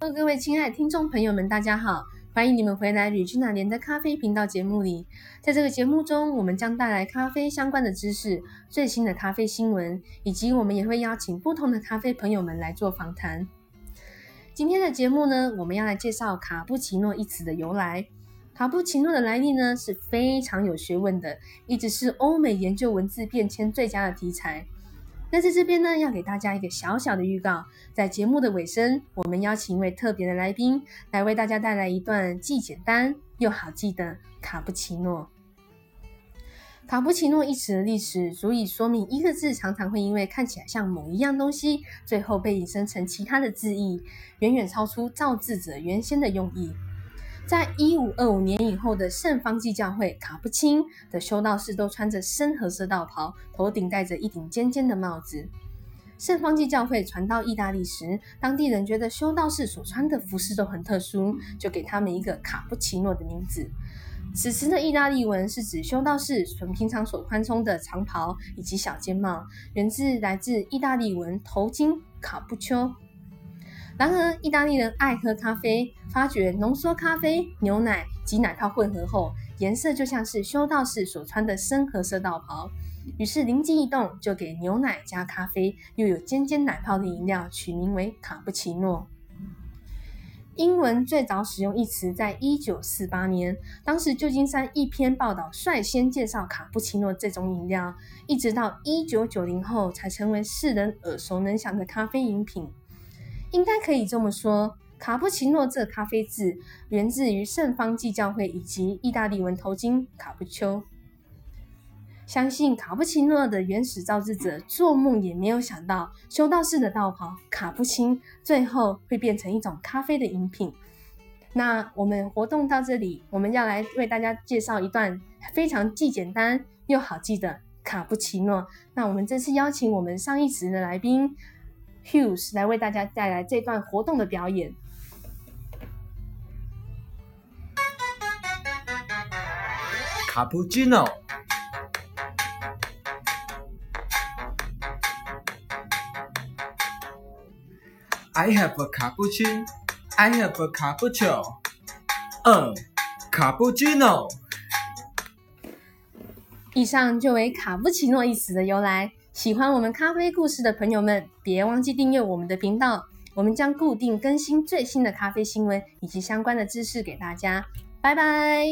各位亲爱的听众朋友们，大家好，欢迎你们回来吕君娜莲的咖啡频道节目里。在这个节目中，我们将带来咖啡相关的知识、最新的咖啡新闻，以及我们也会邀请不同的咖啡朋友们来做访谈。今天的节目呢，我们要来介绍卡布奇诺一词的由来。卡布奇诺的来历呢是非常有学问的，一直是欧美研究文字变迁最佳的题材。那在这边呢，要给大家一个小小的预告，在节目的尾声，我们邀请一位特别的来宾来为大家带来一段既简单又好记的卡布奇诺。卡布奇诺一词的历史，足以说明一个字常常会因为看起来像某一样东西，最后被引申成其他的字义，远远超出造字者原先的用意。在一五二五年以后的圣方济教会，卡布钦的修道士都穿着深褐色道袍，头顶戴着一顶尖尖的帽子。圣方济教会传到意大利时，当地人觉得修道士所穿的服饰都很特殊，就给他们一个卡布奇诺的名字。此时的意大利文是指修道士所平常所宽松的长袍以及小尖帽，源自来自意大利文头巾卡布丘。然而，意大利人爱喝咖啡，发觉浓缩咖啡、牛奶及奶泡混合后，颜色就像是修道士所穿的深褐色道袍。于是灵机一动，就给牛奶加咖啡又有尖尖奶泡的饮料取名为卡布奇诺。英文最早使用一词在一九四八年，当时旧金山一篇报道率先介绍卡布奇诺这种饮料，一直到一九九零后才成为世人耳熟能详的咖啡饮品。应该可以这么说，卡布奇诺这咖啡字源自于圣方济教会以及意大利文头巾卡布丘。相信卡布奇诺的原始造字者做梦也没有想到，修道士的道袍卡布钦最后会变成一种咖啡的饮品。那我们活动到这里，我们要来为大家介绍一段非常既简单又好记的卡布奇诺。那我们这次邀请我们上一时的来宾。Hughes 来为大家带来这段活动的表演。Cappuccino。I have a cappuccino. I have a cappuccino. 嗯，cappuccino。以上就为卡布奇诺一词的由来。喜欢我们咖啡故事的朋友们，别忘记订阅我们的频道。我们将固定更新最新的咖啡新闻以及相关的知识给大家。拜拜。